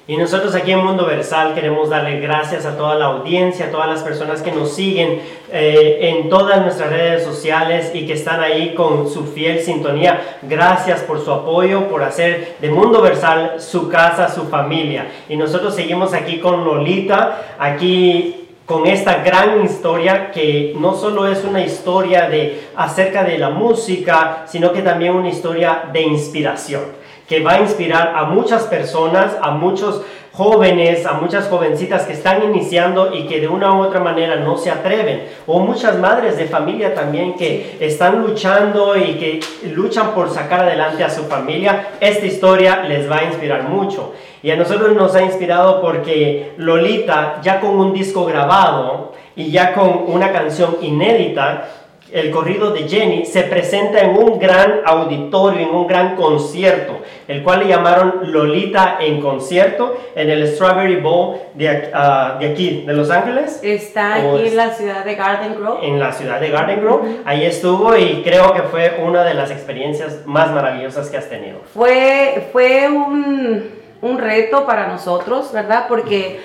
Y nosotros aquí en Mundo Versal queremos darle gracias a toda la audiencia, a todas las personas que nos siguen eh, en todas nuestras redes sociales y que están ahí con su fiel sintonía. Gracias por su apoyo, por hacer de Mundo Versal su casa, su familia. Y nosotros seguimos aquí con Lolita, aquí con esta gran historia que no solo es una historia de acerca de la música, sino que también una historia de inspiración, que va a inspirar a muchas personas, a muchos jóvenes, a muchas jovencitas que están iniciando y que de una u otra manera no se atreven, o muchas madres de familia también que están luchando y que luchan por sacar adelante a su familia, esta historia les va a inspirar mucho. Y a nosotros nos ha inspirado porque Lolita, ya con un disco grabado y ya con una canción inédita, el corrido de Jenny, se presenta en un gran auditorio, en un gran concierto, el cual le llamaron Lolita en concierto en el Strawberry Bowl de, ah, de aquí, de Los Ángeles. Está aquí en la ciudad de Garden Grove. En la ciudad de Garden Grove. Ahí estuvo y creo que fue una de las experiencias más maravillosas que has tenido. Fue, fue un, un reto para nosotros, ¿verdad? Porque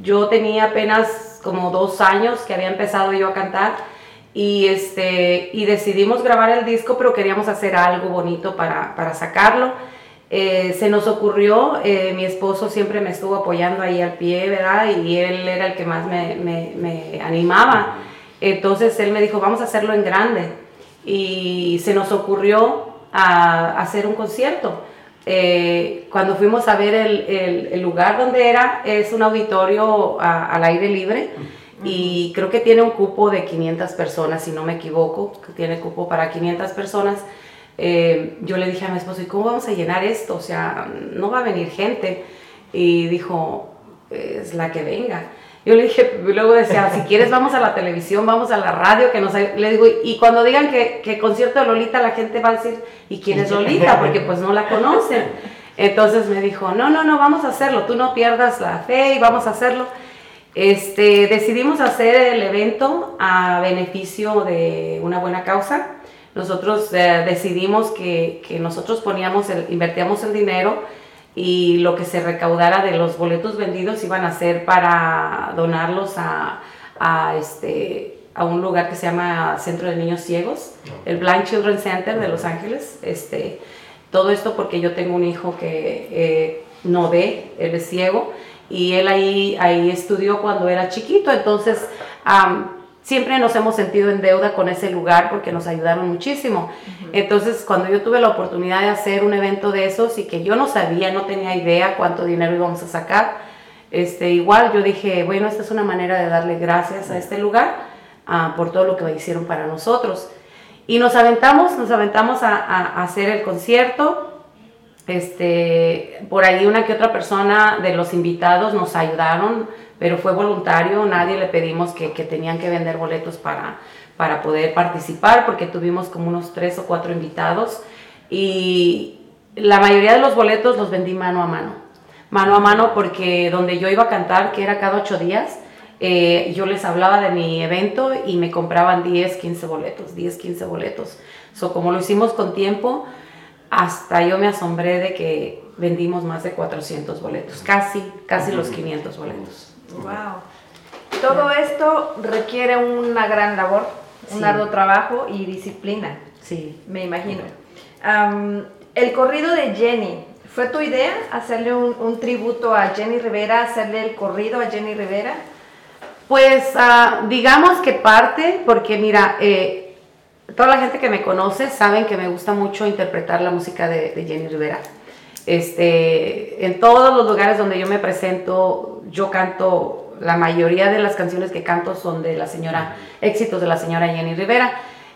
yo tenía apenas como dos años que había empezado yo a cantar y, este, y decidimos grabar el disco, pero queríamos hacer algo bonito para, para sacarlo. Eh, se nos ocurrió, eh, mi esposo siempre me estuvo apoyando ahí al pie, ¿verdad? Y él era el que más me, me, animaba. Entonces él me dijo, vamos a hacerlo en grande. Y se nos ocurrió a, hacer un concierto. Eh, cuando fuimos a ver el, el, lugar donde era, es un auditorio a, al aire libre y creo que tiene un cupo de 500 personas, si no me equivoco, que tiene cupo para 500 personas. Eh, yo le dije a mi esposo, ¿y cómo vamos a llenar esto? O sea, no va a venir gente. Y dijo, es la que venga. Yo le dije, [LAUGHS] luego decía, si quieres vamos a la televisión, vamos a la radio, que nos... Le digo, y cuando digan que, que concierto de Lolita, la gente va a decir, ¿y quién es Lolita? Porque pues no la conocen. [LAUGHS] Entonces me dijo, no, no, no, vamos a hacerlo, tú no pierdas la fe y vamos a hacerlo. Este, decidimos hacer el evento a beneficio de una buena causa. Nosotros eh, decidimos que, nosotros poníamos el, invertíamos el dinero y lo que se recaudara de los boletos vendidos iban a ser para donarlos a, este, un lugar que se llama Centro de Niños Ciegos, el Blind Children Center de Los Ángeles. Este, todo esto porque yo tengo un hijo que eh, no ve, él es ciego y él ahí, ahí estudió cuando era chiquito, entonces um, siempre nos hemos sentido en deuda con ese lugar porque nos ayudaron muchísimo. Uh -huh. Entonces cuando yo tuve la oportunidad de hacer un evento de esos y que yo no sabía, no tenía idea cuánto dinero íbamos a sacar, este, igual yo dije, bueno, esta es una manera de darle gracias a este lugar uh, por todo lo que hicieron para nosotros. Y nos aventamos, nos aventamos a, a, a hacer el concierto, este, por ahí una que otra persona de los invitados nos ayudaron, pero fue voluntario, nadie le pedimos que, que tenían que vender boletos para, para poder participar, porque tuvimos como unos tres o cuatro invitados y la mayoría de los boletos los vendí mano a mano. Mano a mano porque donde yo iba a cantar, que era cada ocho días, eh, yo les hablaba de mi evento y me compraban 10, 15 boletos, 10, 15 boletos. So, como lo hicimos con tiempo, hasta yo me asombré de que vendimos más de 400 boletos, casi, casi los 500 boletos. Wow. Todo esto requiere una gran labor, un arduo trabajo y disciplina. Sí. Me imagino. Um, el corrido de Jenny ¿Fue tu idea hacerle un, un tributo a Jenny Rivera, hacerle el corrido a Jenny Rivera? Pues ah, digamos que parte, porque mira, eh, toda la gente que me conoce saben que me gusta mucho interpretar la música de, de Jenny Rivera. Este, en todos los lugares donde yo me presento, yo canto, la mayoría de las canciones que canto son de la señora, éxitos de la señora Jenny Rivera.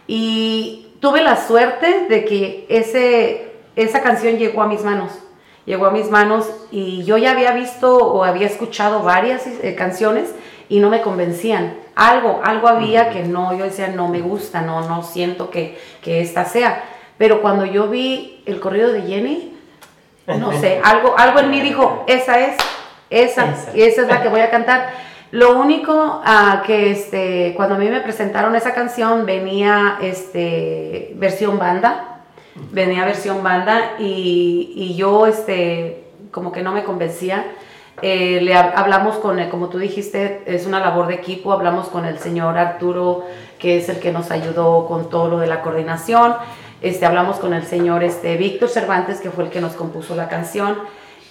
Y tuve la suerte de que ese, esa canción llegó a mis manos. Llegó a mis manos y yo ya había visto o había escuchado varias eh, canciones y no me convencían. Algo, algo había que no, yo decía, no me gusta, no, no siento que, que esta sea. Pero cuando yo vi el corrido de Jenny, no sé, [LAUGHS] algo, algo en mí dijo, esa es, esa, y esa es la que voy a cantar. Lo único ah, que este, cuando a mí me presentaron esa canción venía este, versión banda, venía versión banda y, y yo este, como que no me convencía. Eh, le hab- hablamos con, el- como tú dijiste, es una labor de equipo, hablamos con el señor Arturo, que es el que nos ayudó con todo lo de la coordinación, este, hablamos con el señor este, Víctor Cervantes, que fue el que nos compuso la canción,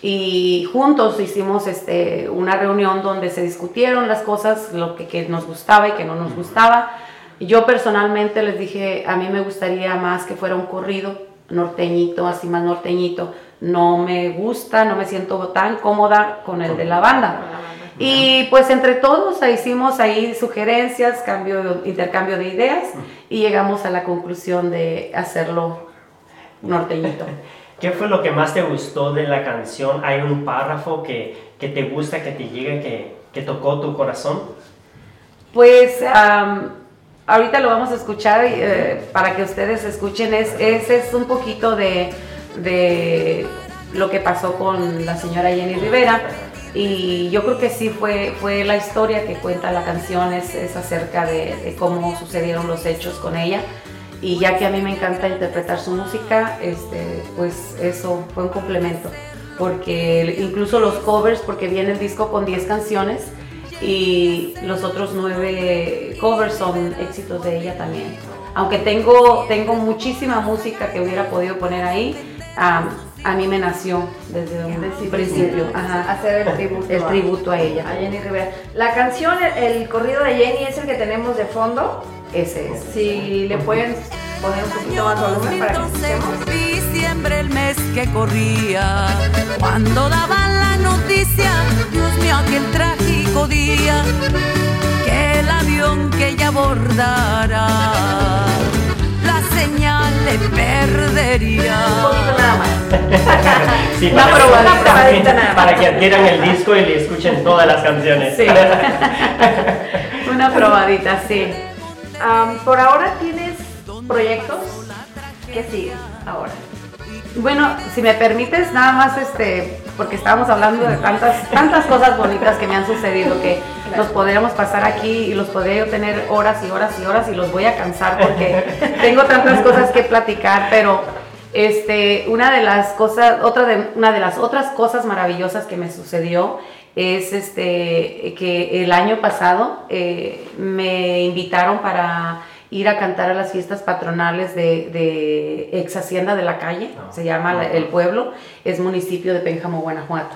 y juntos hicimos este, una reunión donde se discutieron las cosas, lo que, que nos gustaba y que no nos gustaba. Yo personalmente les dije, a mí me gustaría más que fuera un corrido norteñito, así más norteñito. No me gusta, no me siento tan cómoda con el de la banda. Y pues entre todos hicimos ahí sugerencias, cambio, intercambio de ideas y llegamos a la conclusión de hacerlo norteñito. [LAUGHS] ¿Qué fue lo que más te gustó de la canción? ¿Hay un párrafo que, que te gusta, que te llega, que, que tocó tu corazón? Pues am, ahorita lo vamos a escuchar eh, para que ustedes escuchen. Es, ese es un poquito de, de lo que pasó con la señora Jenny Rivera. Y yo creo que sí fue, fue la historia que cuenta la canción, es, es acerca de, cómo sucedieron los hechos con ella. Y ya que a mí me encanta interpretar su música, este, pues eso fue un complemento. Porque incluso los covers, porque viene el disco con 10 canciones, y los otros nueve covers son éxitos de ella también. Aunque tengo, tengo muchísima música que hubiera podido poner ahí, am, a mí me nació desde un principio ajá, hacer el tributo, el tributo a ella. A Jenny Rivera. La canción, el, el corrido de Jenny es el que tenemos de fondo. Ese es. Si le pueden poner un poquito más volumen para que escuchemos. diciembre el mes que corría cuando daban la noticia Dios mío aquel trágico día que el avión que ella abordara señal le perdería un poquito nada más [LAUGHS] Sí, Una para, que- probadita, una probadita nada más. para que adquieran el disco y le escuchen todas las canciones. Sí. [LAUGHS] Una probadita, sí. Por ahora tienes proyectos. ¿Qué sigue ahora? Bueno, si me permites, nada más este, porque estábamos hablando de tantas, tantas cosas bonitas que me han sucedido que los podríamos pasar aquí y los podría yo tener horas y horas y horas y los voy a cansar porque [LAUGHS] tengo tantas cosas que platicar, pero este, una de las cosas, otra de, una de las otras cosas maravillosas que me sucedió es este, que el año pasado eh, me invitaron para ir a cantar a las fiestas patronales de, de ex Hacienda de la Calle, se llama la- el pueblo, es municipio de Pénjamo, Guanajuato.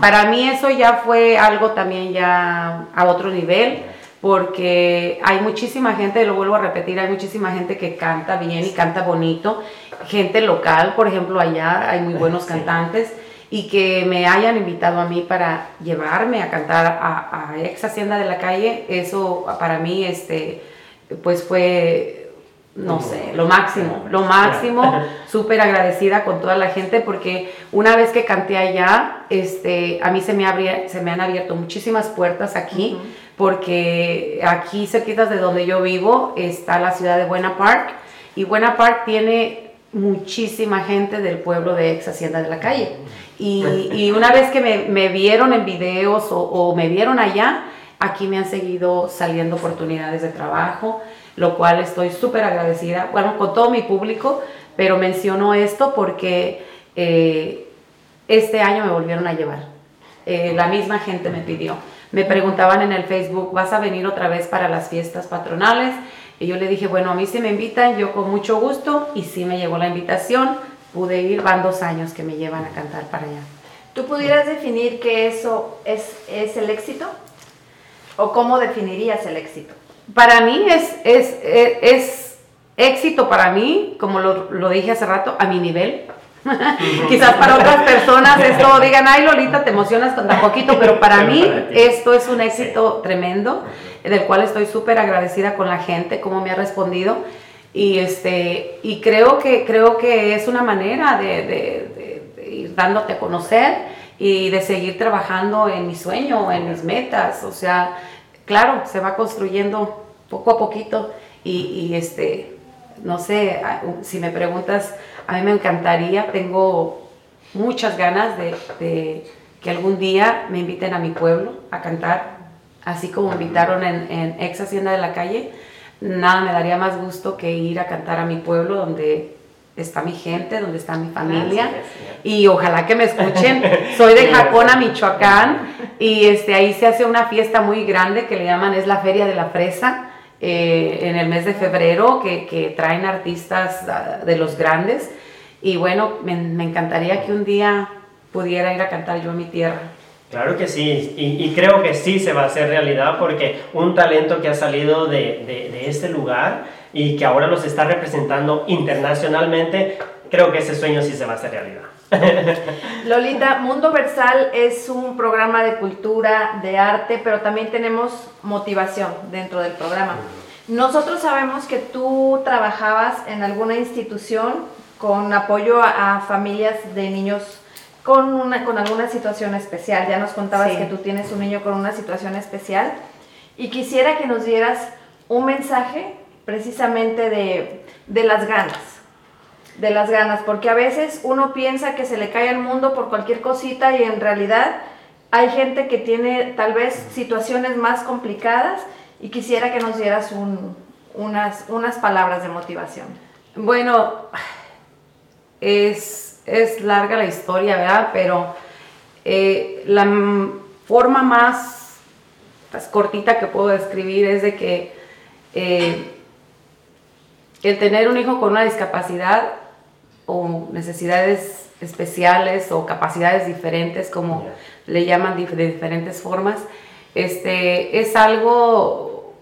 Para mí eso ya fue algo también ya a otro nivel, porque hay muchísima gente, lo vuelvo a repetir, hay muchísima gente que canta bien y canta bonito, gente local, por ejemplo, allá hay muy buenos cantantes, y que me hayan invitado a mí para llevarme a cantar a, a ex Hacienda de la Calle, eso para mí, este, pues fue, no sé, lo máximo, lo máximo, [LAUGHS] súper agradecida con toda la gente porque una vez que canté allá, este, a mí se me, abría- se me han abierto muchísimas puertas aquí, porque aquí cerquitas de donde yo vivo está la ciudad de Buena Park y Buena Park tiene muchísima gente del pueblo de ex Hacienda de la Calle. Y, [LAUGHS] y una vez que me, me vieron en videos o, o me vieron allá, aquí me han seguido saliendo oportunidades de trabajo, lo cual estoy súper agradecida, bueno, con todo mi público, pero menciono esto porque eh, este año me volvieron a llevar. Eh, la misma gente me pidió. Me preguntaban en el Facebook, ¿vas a venir otra vez para las fiestas patronales? Y yo le dije, bueno, a mí si me invitan, yo con mucho gusto, y sí me llegó la invitación pude ir, van dos años que me llevan a cantar para allá. ¿Tú pudieras definir que eso es, es el éxito? ¿O cómo definirías el éxito? Para mí es, es, es, es éxito para mí, como lo, lo dije hace rato, a mi nivel. [LAUGHS] Quizás para otras personas esto digan, ay Lolita, te emocionas tan poquito, pero para mí esto es un éxito tremendo, del cual estoy súper agradecida con la gente, cómo me ha respondido. Y, este, y creo, que, creo que es una manera de, de- de- de ir dándote a conocer y de seguir trabajando en mi sueño, en mis metas. O sea, claro, se va construyendo poco a poquito y, este, no sé, si me preguntas, a mí me encantaría, tengo muchas ganas de, que algún día me inviten a mi pueblo a cantar, así como invitaron en Ex Hacienda de la Calle. Nada me daría más gusto que ir a cantar a mi pueblo donde está mi gente, donde está mi familia. Y ojalá que me escuchen. [LAUGHS] Soy de Jacona, Michoacán, y este, ahí se hace una fiesta muy grande que le llaman es la Feria de la Fresa. eh, en el mes de febrero que, que traen artistas ah, de los grandes y bueno, me, me encantaría que un día pudiera ir a cantar yo en mi tierra. Claro que sí, y, y creo que sí se va a hacer realidad porque un talento que ha salido de, de, de este lugar y que ahora los está representando internacionalmente, creo que ese sueño sí se va a hacer realidad. [LAUGHS] Lolita, Mundo Versal es un programa de cultura, de arte, pero también tenemos motivación dentro del programa. Nosotros sabemos que tú trabajabas en alguna institución con apoyo a, a familias de niños con, una, con alguna situación especial. Ya nos contabas Sí. que tú tienes un niño con una situación especial y quisiera que nos dieras un mensaje precisamente de, de las ganas de las ganas, porque a veces uno piensa que se le cae el mundo por cualquier cosita y en realidad hay gente que tiene tal vez situaciones más complicadas y quisiera que nos dieras un- unas, unas palabras de motivación. Bueno, es, es larga la historia, ¿verdad? Pero eh, la forma más cortita que puedo describir es de que eh, el tener un hijo con una discapacidad o necesidades especiales o capacidades diferentes, como le llaman de diferentes formas, este, es algo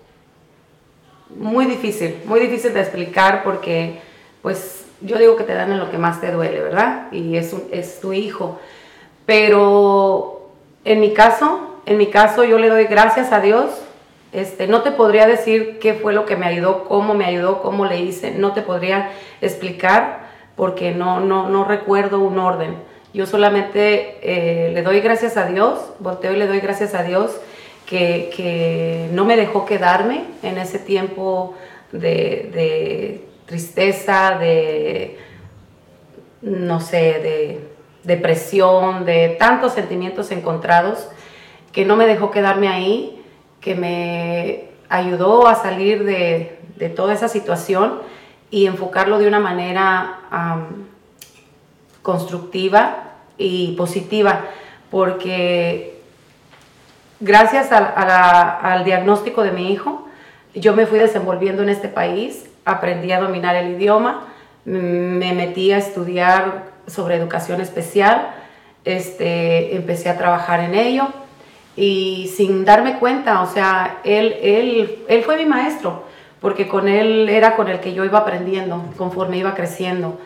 muy difícil, muy difícil de explicar porque, pues, yo digo que te dan en lo que más te duele, ¿verdad? Y es, un- es tu hijo. Pero en mi caso, en mi caso yo le doy gracias a Dios. Este, no te podría decir qué fue lo que me ayudó, cómo me ayudó, cómo le hice, no te podría explicar porque no, no, no recuerdo un orden. Yo solamente eh, le doy gracias a Dios, volteo y le doy gracias a Dios que, que no me dejó quedarme en ese tiempo de, de tristeza, de, no sé, de depresión, de tantos sentimientos encontrados, que no me dejó quedarme ahí, que me ayudó a salir de, de toda esa situación y enfocarlo de una manera constructiva y positiva, porque gracias a- al diagnóstico de mi hijo, yo me fui desenvolviendo en este país, aprendí a dominar el idioma, me metí a estudiar sobre educación especial, este, empecé a trabajar en ello y sin darme cuenta, o sea, él, él, él fue mi maestro, porque con él era con el que yo iba aprendiendo conforme iba creciendo.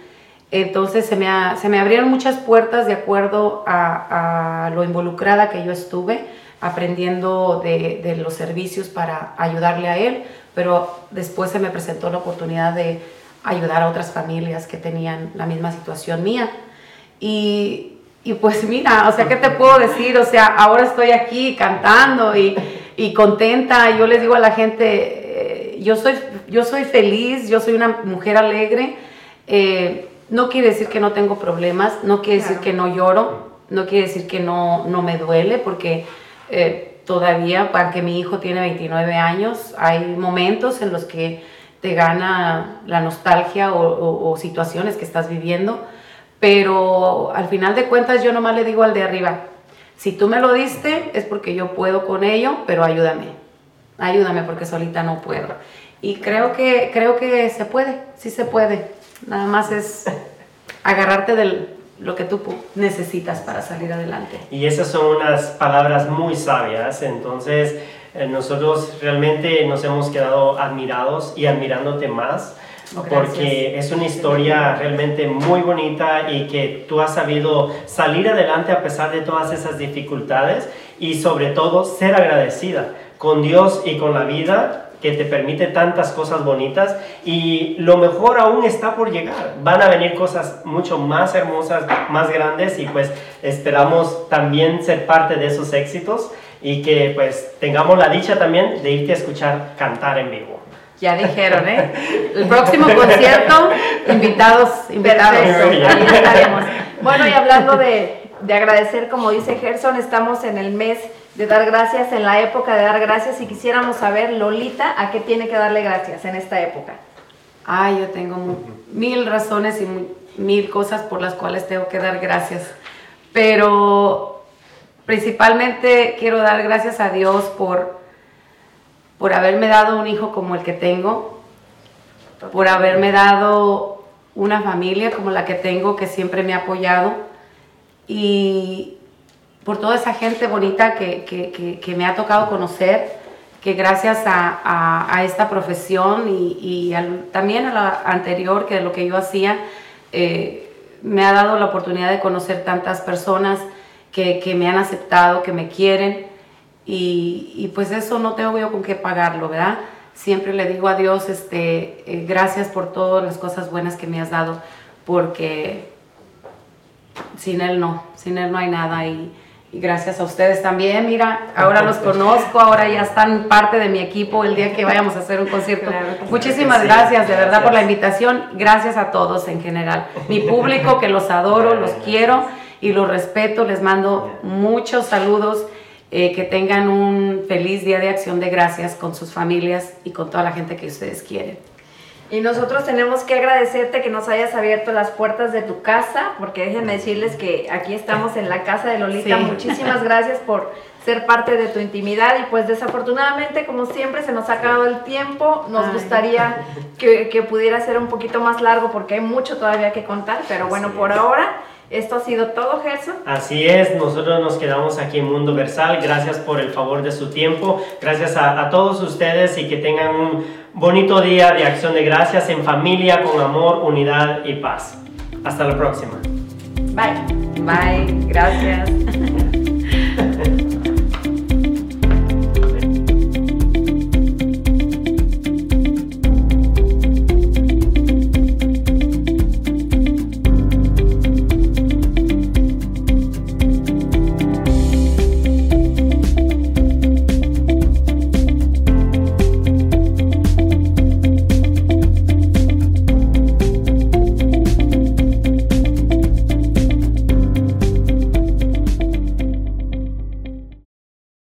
Entonces se me, se me abrieron muchas puertas de acuerdo a, a lo involucrada que yo estuve, aprendiendo de, de los servicios para ayudarle a él, pero después se me presentó la oportunidad de ayudar a otras familias que tenían la misma situación mía. Y, y pues mira, o sea, ¿qué te puedo decir? O sea, ahora estoy aquí cantando y, y contenta. Yo les digo a la gente, eh, yo, soy, yo soy feliz, yo soy una mujer alegre. Eh, no quiere decir que no tengo problemas, no quiere decir que no lloro, no quiere decir que no, no me duele, porque eh, todavía, aunque mi hijo tiene 29 años, hay momentos en los que te gana la nostalgia o, o- o situaciones que estás viviendo, pero al final de cuentas yo nomás le digo al de arriba, si tú me lo diste es porque yo puedo con ello, pero ayúdame, ayúdame porque solita no puedo. Y creo que, creo que se puede, sí se puede, nada más es [LAUGHS] agarrarte de lo que tú necesitas para salir adelante. Y esas son unas palabras muy sabias, entonces eh, nosotros realmente nos hemos quedado admirados y admirándote más. Oh, porque es una historia realmente muy bonita y que tú has sabido salir adelante a pesar de todas esas dificultades y sobre todo ser agradecida con Dios y con la vida que te permite tantas cosas bonitas y lo mejor aún está por llegar. Van a venir cosas mucho más hermosas, más grandes y pues esperamos también ser parte de esos éxitos y que pues tengamos la dicha también de irte a escuchar cantar en vivo. Ya dijeron, ¿eh? El [LAUGHS] próximo concierto, invitados, invitados. Ahí estaremos. Bueno, y hablando de, de agradecer, como dice Gerson, estamos en el mes de dar gracias, en la época de dar gracias, y quisiéramos saber, Lolita, ¿a qué tiene que darle gracias en esta época? Ay, yo tengo mil razones y mil cosas por las cuales tengo que dar gracias, pero principalmente quiero dar gracias a Dios por por haberme dado un hijo como el que tengo, por haberme dado una familia como la que tengo que siempre me ha apoyado y por toda esa gente bonita que, me ha tocado conocer, que gracias a, esta profesión y, también a la anterior, que de lo que yo hacía, eh, me ha dado la oportunidad de conocer tantas personas que, que me han aceptado, que me quieren y, pues eso no tengo yo con qué pagarlo, ¿verdad? Siempre le digo a Dios, este, eh, gracias por todas las cosas buenas que me has dado, porque sin Él no, sin Él no hay nada y, gracias a ustedes también, mira, ahora los conozco, ahora ya están parte de mi equipo el día que vayamos a hacer un concierto. Muchísimas gracias, de verdad, por la invitación, gracias a todos en general, mi público que los adoro, los quiero y los respeto, les mando muchos saludos eh, que tengan un feliz día de acción de gracias con sus familias y con toda la gente que ustedes quieren. Y nosotros tenemos que agradecerte que nos hayas abierto las puertas de tu casa, porque déjenme decirles que aquí estamos en la casa de Lolita. Muchísimas gracias por ser parte de tu intimidad y pues desafortunadamente, como siempre, se nos ha acabado el tiempo. Nos gustaría que, que, pudiera ser un poquito más largo porque hay mucho todavía que contar, pero bueno, por ahora esto ha sido todo, Gerson. Así es, nosotros nos quedamos aquí en Mundo Versal. Gracias por el favor de su tiempo. Gracias a, a todos ustedes y que tengan un bonito día de acción de gracias en familia, con amor, unidad y paz. Hasta la próxima. Bye. Bye. Gracias. [LAUGHS]